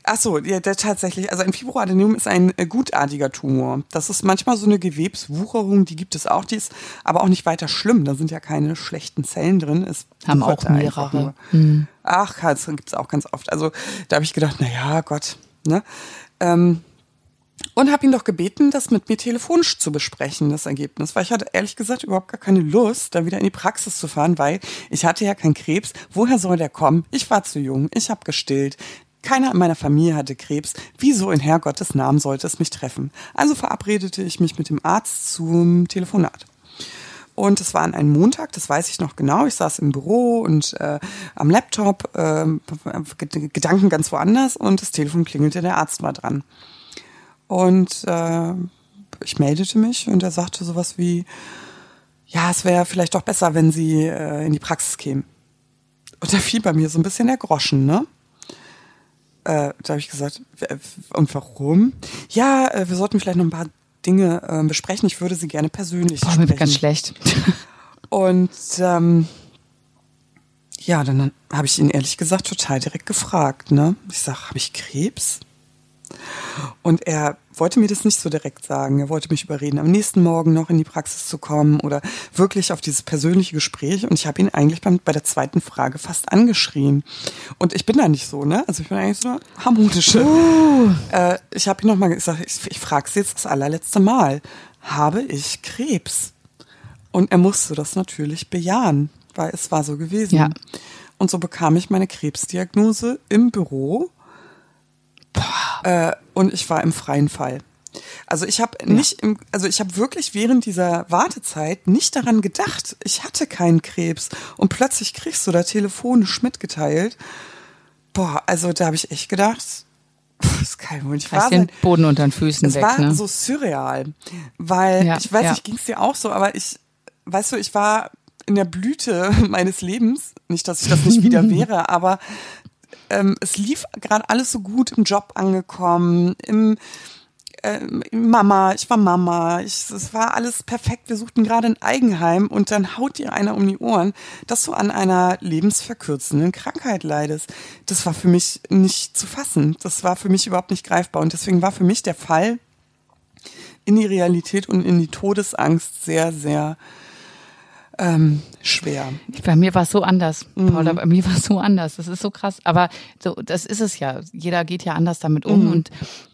Ach so, ja, der tatsächlich. Also ein Fibroadenom ist ein äh, gutartiger Tumor. Das ist manchmal so eine Gewebswucherung, die gibt es auch, die ist aber auch nicht weiter schlimm. Da sind ja keine schlechten Zellen drin. Es Haben auch mehrere. nur. Ach, das gibt's auch ganz oft. Also da habe ich gedacht, na ja, Gott, ne? Ähm, und habe ihn doch gebeten, das mit mir telefonisch zu besprechen, das Ergebnis. Weil ich hatte ehrlich gesagt überhaupt gar keine Lust, da wieder in die Praxis zu fahren, weil ich hatte ja keinen Krebs. Woher soll der kommen? Ich war zu jung, ich habe gestillt. Keiner in meiner Familie hatte Krebs. Wieso in Herrgottes Namen sollte es mich treffen? Also verabredete ich mich mit dem Arzt zum Telefonat. Und es war an einem Montag, das weiß ich noch genau. Ich saß im Büro und äh, am Laptop, äh, Gedanken ganz woanders und das Telefon klingelte, der Arzt war dran. Und äh, ich meldete mich und er sagte sowas wie, ja, es wäre vielleicht doch besser, wenn Sie äh, in die Praxis kämen. Und da fiel bei mir so ein bisschen der Groschen, ne? Äh, da habe ich gesagt, und warum? Ja, äh, wir sollten vielleicht noch ein paar Dinge äh, besprechen. Ich würde sie gerne persönlich Boah, mir sprechen. ganz schlecht. Und ähm, ja, dann habe ich ihn ehrlich gesagt total direkt gefragt. Ne? Ich sag, habe ich Krebs? Und er wollte mir das nicht so direkt sagen. Er wollte mich überreden, am nächsten Morgen noch in die Praxis zu kommen oder wirklich auf dieses persönliche Gespräch. Und ich habe ihn eigentlich beim, bei der zweiten Frage fast angeschrien. Und ich bin da nicht so, ne? Also ich bin eigentlich so eine harmonische. Äh, ich habe ihn nochmal gesagt, ich, ich frage Sie jetzt das allerletzte Mal. Habe ich Krebs? Und er musste das natürlich bejahen, weil es war so gewesen. Ja. Und so bekam ich meine Krebsdiagnose im Büro. Äh, und ich war im freien Fall. Also ich habe nicht, im, also ich habe wirklich während dieser Wartezeit nicht daran gedacht. Ich hatte keinen Krebs und plötzlich kriegst du da telefonisch mitgeteilt. Boah, also da habe ich echt gedacht, das kann wohl nicht wahr sein. den Boden unter den Füßen Es weg, war ne? so surreal, weil Ja, ich weiß ja. nicht, ging es dir auch so, aber ich, weißt du, ich war in der Blüte meines Lebens. Nicht, dass ich das nicht wieder wäre, aber ähm, es lief gerade alles so gut im Job angekommen, im äh, Mama, ich war Mama, ich, es war alles perfekt. Wir suchten gerade ein Eigenheim und dann haut dir einer um die Ohren, dass du an einer lebensverkürzenden Krankheit leidest. Das war für mich nicht zu fassen. Das war für mich überhaupt nicht greifbar und deswegen war für mich der Fall in die Realität und in die Todesangst sehr, sehr ähm, schwer. Bei mir war es so anders, mhm. Paula. Bei mir war es so anders. Das ist so krass. Aber so, das ist es ja. Jeder geht ja anders damit um mhm. und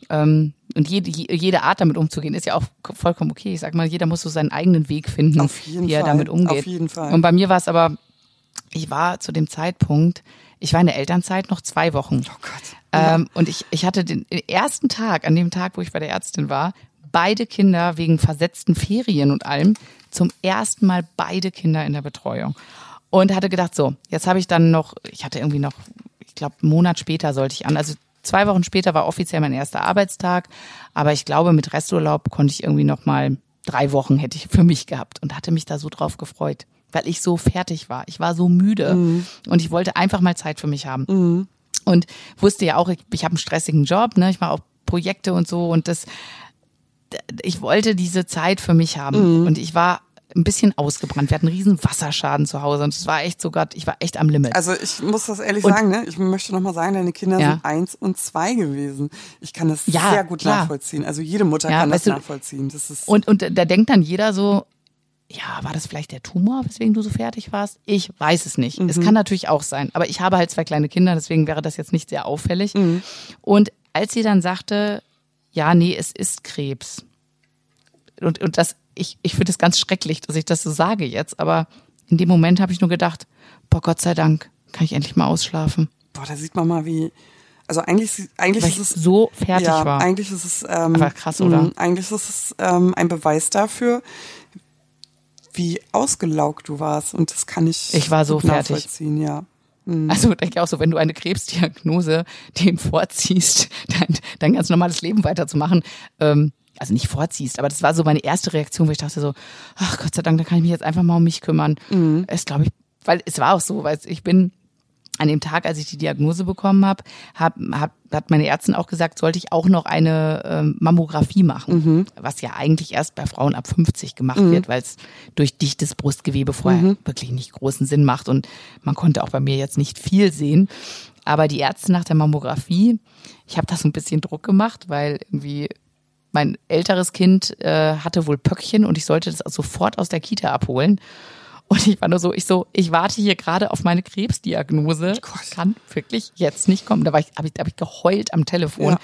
ähm, und jede, jede Art damit umzugehen ist ja auch vollkommen okay. Ich sag mal, jeder muss so seinen eigenen Weg finden, wie er damit umgeht. Auf jeden Fall. Und bei mir war es aber, ich war zu dem Zeitpunkt, ich war in der Elternzeit noch zwei Wochen. Oh Gott. Ähm, und ich, ich hatte den ersten Tag, an dem Tag, wo ich bei der Ärztin war, beide Kinder wegen versetzten Ferien und allem zum ersten Mal beide Kinder in der Betreuung. Und hatte gedacht, so, jetzt habe ich dann noch, ich hatte irgendwie noch, ich glaube, einen Monat später sollte ich an, also zwei Wochen später war offiziell mein erster Arbeitstag, aber ich glaube, mit Resturlaub konnte ich irgendwie noch mal drei Wochen hätte ich für mich gehabt und hatte mich da so drauf gefreut, weil ich so fertig war. Ich war so müde mhm. und ich wollte einfach mal Zeit für mich haben. Mhm. Und wusste ja auch, ich, ich habe einen stressigen Job, ne? Ich mache auch Projekte und so und das ich wollte diese Zeit für mich haben. Mhm. Und ich war ein bisschen ausgebrannt. Wir hatten einen riesen Wasserschaden zu Hause und es war echt so Gott, ich war echt am Limit. Also ich muss das ehrlich und, sagen, ne? Ich möchte nochmal sagen, deine Kinder ja. sind eins und zwei gewesen. Ich kann das ja, sehr gut klar. nachvollziehen. Also jede Mutter ja, kann das du, nachvollziehen. Das ist und, und da denkt dann jeder so, ja, war das vielleicht der Tumor, weswegen du so fertig warst? Ich weiß es nicht. Mhm. Es kann natürlich auch sein. Aber ich habe halt zwei kleine Kinder, deswegen wäre das jetzt nicht sehr auffällig. Mhm. Und als sie dann sagte, ja, nee, es ist Krebs. Und, und das, ich, ich finde es ganz schrecklich, dass ich das so sage jetzt, aber in dem Moment habe ich nur gedacht, boah, Gott sei Dank, kann ich endlich mal ausschlafen. Boah, da sieht man mal, wie, also eigentlich, eigentlich Weil ist es so fertig ja, war. Eigentlich ist es ähm, aber krass, oder? Mh, eigentlich ist es ähm, ein Beweis dafür, wie ausgelaugt du warst und das kann ich. Ich war so fertig. Ja. Mhm. Also denke ich auch so, wenn du eine Krebsdiagnose dem vorziehst, dein, dein ganz normales Leben weiterzumachen, ähm, also nicht vorziehst, aber das war so meine erste Reaktion, wo ich dachte so, ach Gott sei Dank, da kann ich mich jetzt einfach mal um mich kümmern. Mhm. Es glaube ich, weil es war auch so, weil ich bin an dem Tag, als ich die Diagnose bekommen habe, hab, hab, hat meine Ärztin auch gesagt, sollte ich auch noch eine ähm, Mammographie machen, mhm. was ja eigentlich erst bei Frauen ab 50 gemacht mhm. wird, weil es durch dichtes Brustgewebe vorher mhm. wirklich nicht großen Sinn macht und man konnte auch bei mir jetzt nicht viel sehen. Aber die Ärzte nach der Mammographie, ich habe da so ein bisschen Druck gemacht, weil irgendwie mein älteres Kind äh, hatte wohl Pöckchen und ich sollte das sofort aus der Kita abholen. Und ich war nur so, ich so, ich warte hier gerade auf meine Krebsdiagnose. Oh Kann wirklich jetzt nicht kommen. Da war ich, habe ich, hab ich geheult am Telefon, ja.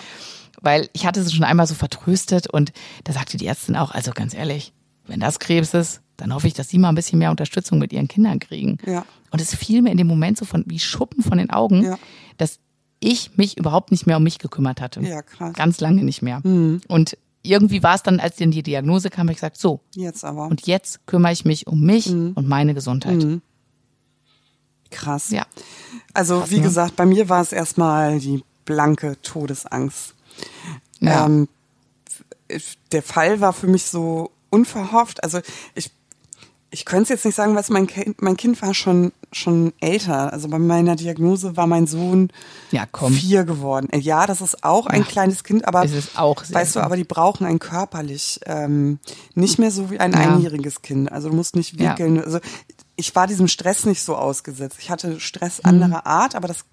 weil ich hatte sie schon einmal so vertröstet und da sagte die Ärztin auch, also ganz ehrlich, wenn das Krebs ist, dann hoffe ich, dass sie mal ein bisschen mehr Unterstützung mit ihren Kindern kriegen. Ja. Und es fiel mir in dem Moment so von wie Schuppen von den Augen, ja. dass ich mich überhaupt nicht mehr um mich gekümmert hatte. Ja, krass. Ganz lange nicht mehr. Mhm. Und irgendwie war es dann, als dann die Diagnose kam, habe ich gesagt, so. Jetzt aber. Und jetzt kümmere ich mich um mich mhm. und meine Gesundheit. Mhm. Krass. Ja. Also, Krass, wie ne? gesagt, bei mir war es erstmal die blanke Todesangst. Ja. Ähm, der Fall war für mich so unverhofft. Also, ich ich könnte es jetzt nicht sagen, was mein Kind, mein Kind war schon schon älter. Also bei meiner Diagnose war mein Sohn ja, komm. vier geworden. Ja, das ist auch ein ja, kleines Kind, aber es ist auch weißt du, aber die brauchen ein körperlich ähm, nicht mehr so wie ein ja. einjähriges Kind. Also du musst nicht wickeln. Ja. Also ich war diesem Stress nicht so ausgesetzt. Ich hatte Stress anderer mhm. Art, aber das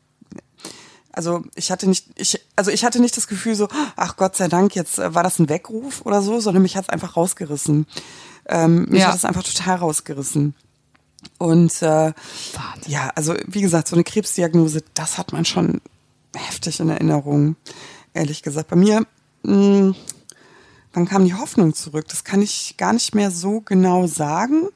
also ich hatte nicht, ich, also ich hatte nicht das Gefühl so, ach Gott sei Dank, jetzt äh, war das ein Weckruf oder so, sondern mich hat es einfach rausgerissen. Ähm, mich ja. hat es einfach total rausgerissen. Und äh, ja, also wie gesagt, so eine Krebsdiagnose, das hat man schon heftig in Erinnerung, ehrlich gesagt. Bei mir, mh, hm, wann kam die Hoffnung zurück? Das kann ich gar nicht mehr so genau sagen.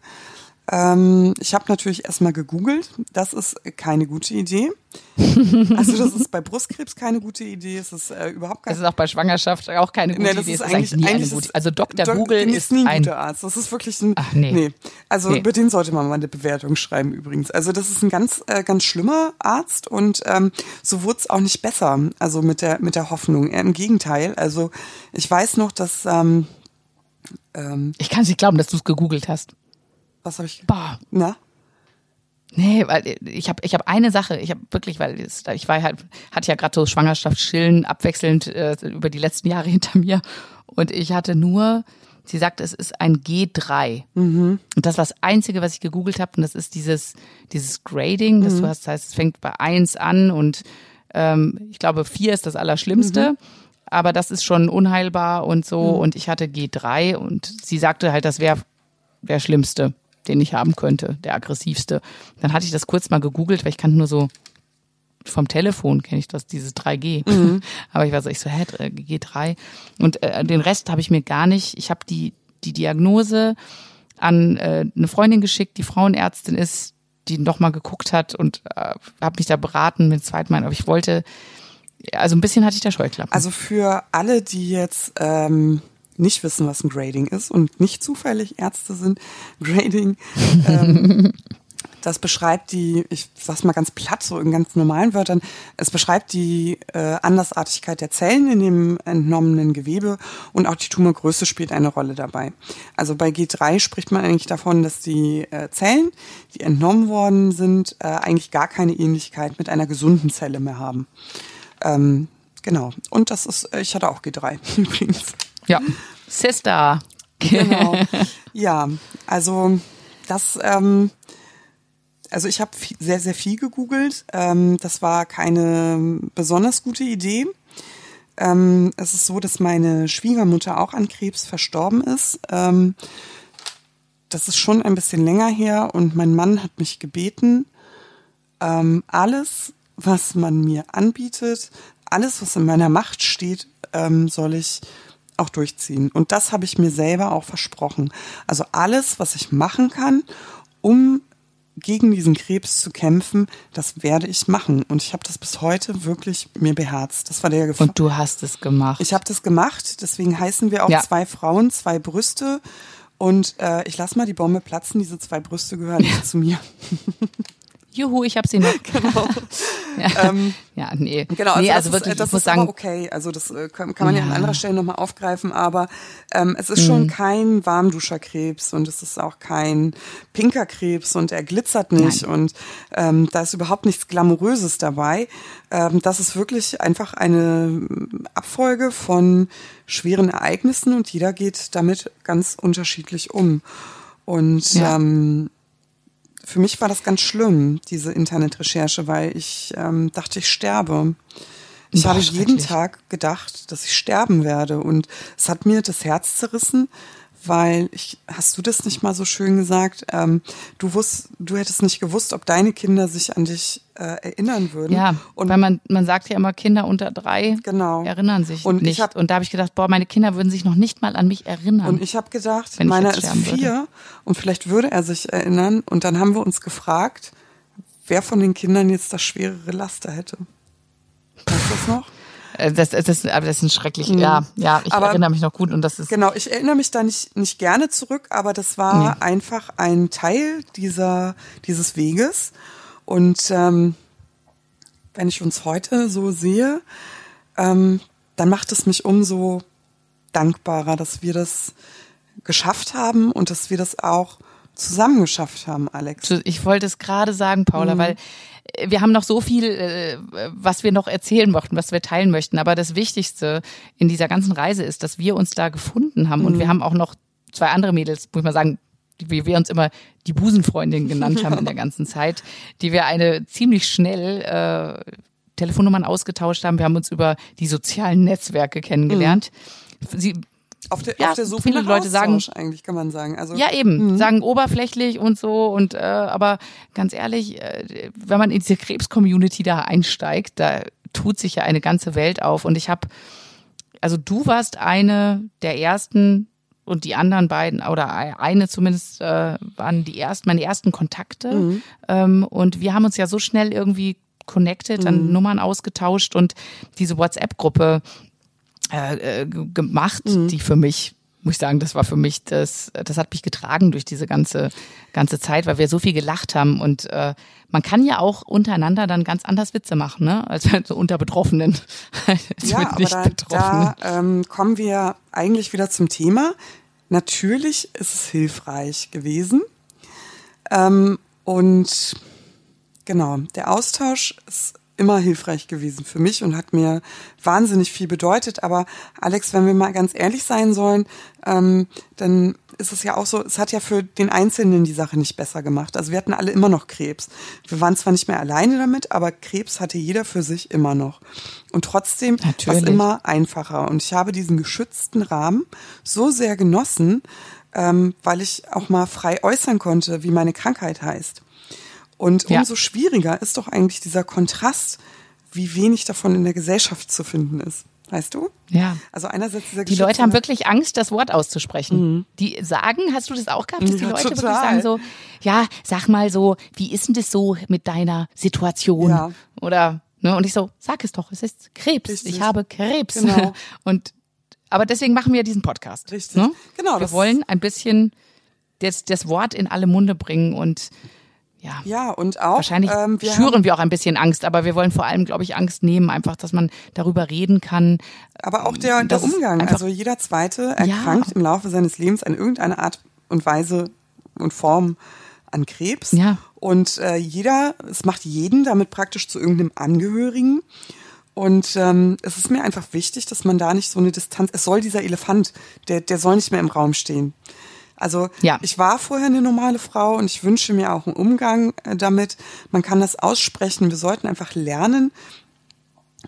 Ähm, ich habe natürlich erstmal gegoogelt. Das ist keine gute Idee. Also das ist bei Brustkrebs keine gute Idee. Es ist äh, überhaupt keine. Es ist auch bei Schwangerschaft auch keine gute nee, das Idee. Ist eigentlich, eigentlich, eigentlich gute. Also Dr. Dok Google ist nie ein guter Arzt. Das ist wirklich ein. Ach, nee. nee. Also nee. über den sollte man mal eine Bewertung schreiben übrigens. Also das ist ein ganz äh, ganz schlimmer Arzt und ähm, so wurde es auch nicht besser. Also mit der mit der Hoffnung. Äh, Im Gegenteil. Also ich weiß noch, dass ähm, ähm, ich kann es nicht glauben, dass du es gegoogelt hast. Was habe ich? Bah. Na? Nee, weil ich habe ich hab eine Sache, ich habe wirklich, weil ich war halt, hatte ja gerade so Schwangerschaftsschillen abwechselnd äh, über die letzten Jahre hinter mir und ich hatte nur, sie sagt, es ist ein G3. Mhm. Und das war das Einzige, was ich gegoogelt habe und das ist dieses, dieses Grading, das, mhm. das heißt, es fängt bei eins an und ähm, ich glaube, vier ist das Allerschlimmste. Mhm. Aber das ist schon unheilbar und so. Mhm. Und ich hatte G3 und sie sagte halt, das wäre der Schlimmste den ich haben könnte, der aggressivste. Dann hatte ich das kurz mal gegoogelt, weil ich kannte nur so vom Telefon kenne ich das, dieses 3G. Mhm. Aber ich war so, ich so, hä, G3. Und äh, den Rest habe ich mir gar nicht. Ich habe die, die Diagnose an äh, eine Freundin geschickt, die Frauenärztin ist, die nochmal geguckt hat und äh, habe mich da beraten mit zweitmal. Aber ich wollte, also ein bisschen hatte ich da Scheuklappen. Also für alle, die jetzt ähm, nicht wissen, was ein Grading ist und nicht zufällig Ärzte sind, Grading, ähm, das beschreibt die, ich sag's mal ganz platt, so in ganz normalen Wörtern, es beschreibt die äh, Andersartigkeit der Zellen in dem entnommenen Gewebe und auch die Tumorgröße spielt eine Rolle dabei. Also bei G3 spricht man eigentlich davon, dass die äh, Zellen, die entnommen worden sind, äh, eigentlich gar keine Ähnlichkeit mit einer gesunden Zelle mehr haben. Ähm, genau. Und das ist, ich hatte auch G3 übrigens. Ja. Sister. Genau. Ja, also das, ähm, also ich habe sehr, sehr viel gegoogelt. Ähm, das war keine besonders gute Idee. Ähm, es ist so, dass meine Schwiegermutter auch an Krebs verstorben ist. Ähm, das ist schon ein bisschen länger her und mein Mann hat mich gebeten, ähm, alles, was man mir anbietet, alles, was in meiner Macht steht, ähm, soll ich auch durchziehen. Und das habe ich mir selber auch versprochen. Also alles, was ich machen kann, um gegen diesen Krebs zu kämpfen, das werde ich machen. Und ich habe das bis heute wirklich mir beherzt. Das war der Gefühl. Und du hast es gemacht. Ich habe das gemacht. Deswegen heißen wir auch ja. zwei Frauen, zwei Brüste. Und äh, ich lasse mal die Bombe platzen. Diese zwei Brüste gehören nicht zu mir. Juhu, ich habe sie noch. Genau. ja. Ähm, ja, nee. Genau, also, nee, also das wirklich, ist, das ich muss sagen, okay. Also das äh, kann, kann man ja. ja an anderer Stelle nochmal aufgreifen, aber ähm, es ist mhm. schon kein Warmduscherkrebs und es ist auch kein pinker Krebs und er glitzert nicht Nein. und ähm, da ist überhaupt nichts Glamouröses dabei. Ähm, das ist wirklich einfach eine Abfolge von schweren Ereignissen und jeder geht damit ganz unterschiedlich um. Und ja. ähm, für mich war das ganz schlimm, diese Internetrecherche, weil ich ähm, dachte, ich sterbe. Ich Boah, habe jeden Tag gedacht, dass ich sterben werde. Und es hat mir das Herz zerrissen, weil ich, hast du das nicht mal so schön gesagt? Ähm, du wusst, du hättest nicht gewusst, ob deine Kinder sich an dich äh, erinnern würden. Ja, und weil man, man sagt ja immer, Kinder unter drei genau. erinnern sich und nicht. Hab, und da habe ich gedacht, boah, meine Kinder würden sich noch nicht mal an mich erinnern. Und ich habe gedacht, meiner ist vier würde. und vielleicht würde er sich erinnern. Und dann haben wir uns gefragt, wer von den Kindern jetzt das schwerere Laster hätte. Weißt du das noch? Äh, das, das, das, aber das ist schrecklich. Mhm. Ja, ja, ich aber, erinnere mich noch gut und das ist. Genau, ich erinnere mich da nicht, nicht gerne zurück, aber das war nee. einfach ein Teil dieser, dieses Weges. Und ähm, wenn ich uns heute so sehe, ähm, dann macht es mich umso dankbarer, dass wir das geschafft haben und dass wir das auch zusammen geschafft haben, Alex. Ich wollte es gerade sagen, Paula, mhm. weil äh, wir haben noch so viel, äh, was wir noch erzählen möchten, was wir teilen möchten. Aber das Wichtigste in dieser ganzen Reise ist, dass wir uns da gefunden haben. Mhm. Und wir haben auch noch zwei andere Mädels, muss ich mal sagen, wie wir uns immer die Busenfreundin genannt haben in der ganzen Zeit, die wir eine ziemlich schnell äh, Telefonnummern ausgetauscht haben. Wir haben uns über die sozialen Netzwerke kennengelernt. Mhm. Sie auf der, ja, auf der Suche viele Leute sagen eigentlich kann man sagen. Also ja eben, mhm. sagen oberflächlich und so und äh, aber ganz ehrlich, äh, wenn man in diese Krebs-Community da einsteigt, da tut sich ja eine ganze Welt auf und ich habe, also du warst eine der ersten und die anderen beiden oder eine zumindest äh, waren die ersten meine ersten Kontakte mhm. ähm, und wir haben uns ja so schnell irgendwie connected, dann mhm. Nummern ausgetauscht und diese WhatsApp-Gruppe äh, äh gemacht, mhm. die für mich muss ich sagen, das war für mich, das, das hat mich getragen durch diese ganze, ganze Zeit, weil wir so viel gelacht haben. Und äh, man kann ja auch untereinander dann ganz anders Witze machen, ne? Als so unter Betroffenen. als ja, aber da, da ähm, kommen wir eigentlich wieder zum Thema. Natürlich ist es hilfreich gewesen. Ähm, und Genau, der Austausch ist immer hilfreich gewesen für mich und hat mir wahnsinnig viel bedeutet. Aber Alex, wenn wir mal ganz ehrlich sein sollen, ähm, dann ist es ja auch so, es hat ja für den Einzelnen die Sache nicht besser gemacht. Also wir hatten alle immer noch Krebs. Wir waren zwar nicht mehr alleine damit, aber Krebs hatte jeder für sich immer noch. Und trotzdem war es immer einfacher. Und ich habe diesen geschützten Rahmen so sehr genossen, ähm, weil ich auch mal frei äußern konnte, wie meine Krankheit heißt. Und Ja. umso schwieriger ist doch eigentlich dieser Kontrast, wie wenig davon in der Gesellschaft zu finden ist. Weißt du? Ja. Also einerseits dieser Die Leute haben wirklich Angst, das Wort auszusprechen. Die sagen, hast du das auch gehabt, dass die Ja, Leute wirklich total. sagen so, ja, sag mal so, wie ist denn das so mit deiner Situation? Ja. Oder, ne, und ich so, sag es doch, es ist Krebs. Richtig. Ich habe Krebs. Genau. Und, aber deswegen machen wir diesen Podcast. Richtig. Ne? Genau, Wir wollen ein bisschen das, das Wort in alle Munde bringen und, ja. Ja, und auch. Wahrscheinlich ähm, wir schüren haben, wir auch ein bisschen Angst, aber wir wollen vor allem, glaube ich, Angst nehmen, einfach, dass man darüber reden kann. aber auch der, der das ist Umgang. einfach- Also jeder Zweite erkrankt im Laufe seines Lebens in irgendeiner Art und Weise und Form an Krebs. Ja. Und äh, jeder, es macht jeden damit praktisch zu irgendeinem Angehörigen. Und ähm, es ist mir einfach wichtig, dass man da nicht so eine Distanz, es soll dieser Elefant, der, der soll nicht mehr im Raum stehen. Also Ja. ich war vorher eine normale Frau und ich wünsche mir auch einen Umgang äh, damit. Man kann das aussprechen. Wir sollten einfach lernen,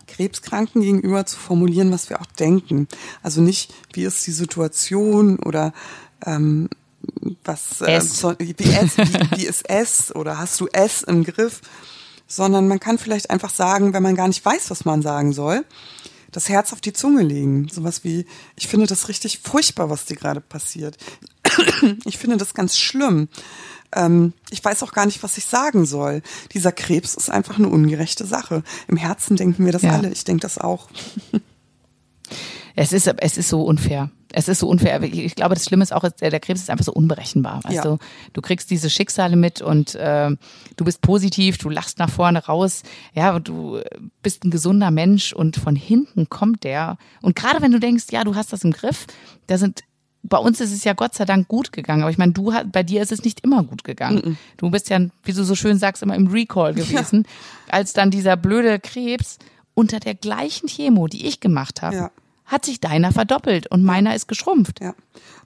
Krebskranken gegenüber zu formulieren, was wir auch denken. Also nicht, wie ist die Situation oder ähm, was äh, wie, es, wie, wie ist es oder hast du es im Griff, sondern man kann vielleicht einfach sagen, wenn man gar nicht weiß, was man sagen soll, das Herz auf die Zunge legen. Sowas wie, ich finde das richtig furchtbar, was dir gerade passiert. Ich finde das ganz schlimm. Ähm, ich weiß auch gar nicht, was ich sagen soll. Dieser Krebs ist einfach eine ungerechte Sache. Im Herzen denken wir das Ja. alle. Ich denke das auch. Es ist, es ist so unfair. Es ist so unfair. Ich glaube, das Schlimme ist auch, der, Krebs ist einfach so unberechenbar. Weißt Ja. du? du kriegst diese Schicksale mit und äh, du bist positiv, du lachst nach vorne raus. Ja, du bist ein gesunder Mensch und von hinten kommt der. Und gerade wenn du denkst, ja, du hast das im Griff, da sind bei uns ist es ja Gott sei Dank gut gegangen, aber ich meine, du bei dir ist es nicht immer gut gegangen. Du bist ja, wie du so schön sagst, immer im Recall gewesen, als dann dieser blöde Krebs unter der gleichen Chemo, die ich gemacht habe, Ja. hat sich deiner verdoppelt und meiner ist geschrumpft. Ja.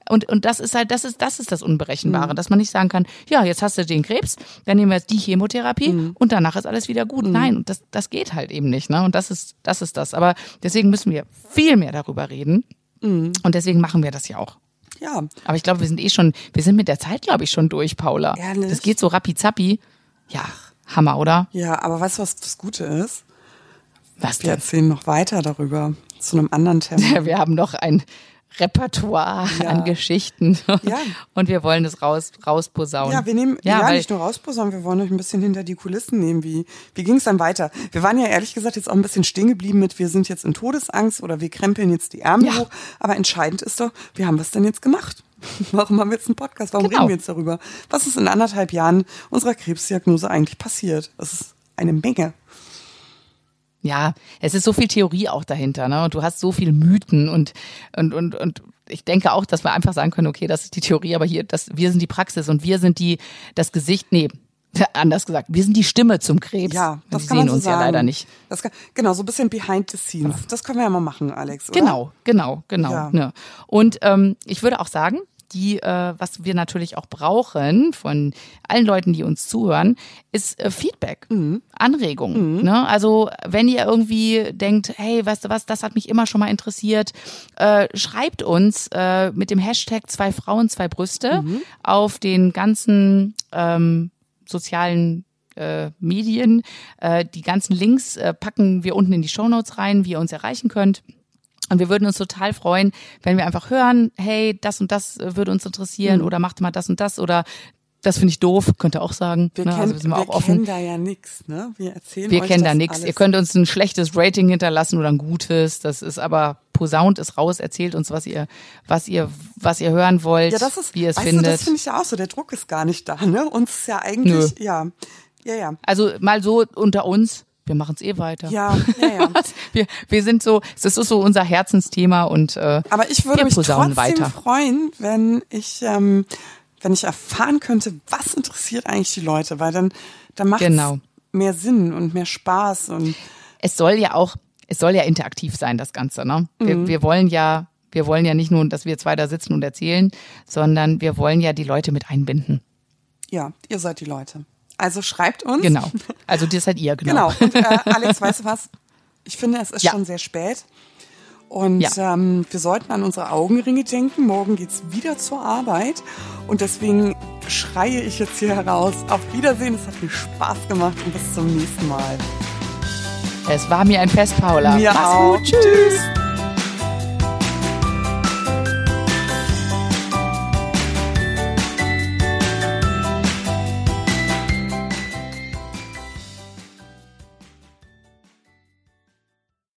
Und, und das ist halt, das ist, das ist das Unberechenbare, dass man nicht sagen kann, ja, jetzt hast du den Krebs, dann nehmen wir jetzt die Chemotherapie und danach ist alles wieder gut. Nein, und das, das geht halt eben nicht, ne? Und das ist, das ist das. Aber deswegen müssen wir viel mehr darüber reden. Und deswegen machen wir das ja auch. Ja. Aber ich glaube, wir sind eh schon, wir sind mit der Zeit, glaube ich, schon durch, Paula. Ehrlich? Das geht so rappi-zappi. Ja, Hammer, oder? Ja, aber weißt du, was das Gute ist? Was Wir denn? erzählen noch weiter darüber zu einem anderen Thema. Wir haben noch ein Repertoire Ja. an Geschichten. Ja. Und wir wollen es raus, rausposaunen. Ja, wir nehmen ja, ja, nicht nur rauspo, sondern wir wollen euch ein bisschen hinter die Kulissen nehmen. Wie, wie ging es dann weiter? Wir waren ja ehrlich gesagt jetzt auch ein bisschen stehen geblieben mit, wir sind jetzt in Todesangst oder wir krempeln jetzt die Ärmel hoch. Aber entscheidend ist doch, wir haben was denn jetzt gemacht? Warum haben wir jetzt einen Podcast? Warum Genau. reden wir jetzt darüber? Was ist in anderthalb Jahren unserer Krebsdiagnose eigentlich passiert? Das ist eine Menge. Ja, es ist so viel Theorie auch dahinter, ne? Und du hast so viel Mythen und, und, und, und ich denke auch, dass wir einfach sagen können, okay, das ist die Theorie, aber hier, das, wir sind die Praxis und wir sind die, das Gesicht, nee, anders gesagt, wir sind die Stimme zum Krebs. Ja, das Sie kann sehen man so uns sagen. ja leider nicht. Das kann, genau, so ein bisschen behind the scenes. Das können wir ja mal machen, Alex. Oder? Genau, genau, genau. Ja. Ne. Und ähm, ich würde auch sagen, die, äh, was wir natürlich auch brauchen von allen Leuten, die uns zuhören, ist äh, Feedback, Mhm. Anregungen. Ne? Also wenn ihr irgendwie denkt, hey, weißt du was, das hat mich immer schon mal interessiert, äh, schreibt uns äh, mit dem Hashtag zwei Frauen, zwei Brüste Mhm. auf den ganzen ähm, sozialen äh, Medien. Äh, die ganzen Links äh, packen wir unten in die Shownotes rein, wie ihr uns erreichen könnt. Und wir würden uns total freuen, wenn wir einfach hören, hey, das und das äh, würde uns Mhm. interessieren oder macht mal das und das oder das finde ich doof, könnt ihr auch sagen. Wir, ne? kennen, also wir auch offen. kennen da ja nichts, ne? Wir erzählen Wir euch kennen da nichts. Ihr könnt uns ein schlechtes Rating hinterlassen oder ein gutes. Das ist aber posaunt ist raus. Erzählt uns, was ihr, was ihr, was ihr hören wollt, Ja, das ist, wie ihr es weißt Du, findet. das finde ich ja auch so. Der Druck ist gar nicht da, ne? Uns ist ja eigentlich, ja, ja, ja. also mal so unter uns. Wir machen es eh weiter. Ja, ja, ja. Wir, wir sind so, das ist so unser Herzensthema und äh, Aber ich würde mich trotzdem weiter. freuen, wenn ich, ähm, wenn ich erfahren könnte, was interessiert eigentlich die Leute, weil dann, dann macht Genau. mehr Sinn und mehr Spaß und es soll ja auch, es soll ja interaktiv sein, das Ganze, ne? Wir, Mhm. wir wollen ja, wir wollen ja nicht nur, dass wir zwei da sitzen und erzählen, sondern wir wollen ja die Leute mit einbinden. ja, ihr seid die Leute. Also schreibt uns. Genau. Also das seid ihr, genau. Genau. Und äh, Alex, weißt du was? Ich finde, es ist Ja. schon sehr spät. Und Ja. ähm, wir sollten an unsere Augenringe denken. Morgen geht's wieder zur Arbeit. Und deswegen schreie ich jetzt hier heraus. Auf Wiedersehen. Es hat mir Spaß gemacht und bis zum nächsten Mal. Es war mir ein Fest, Paula. Mir Mach's auch. gut. Tschüss.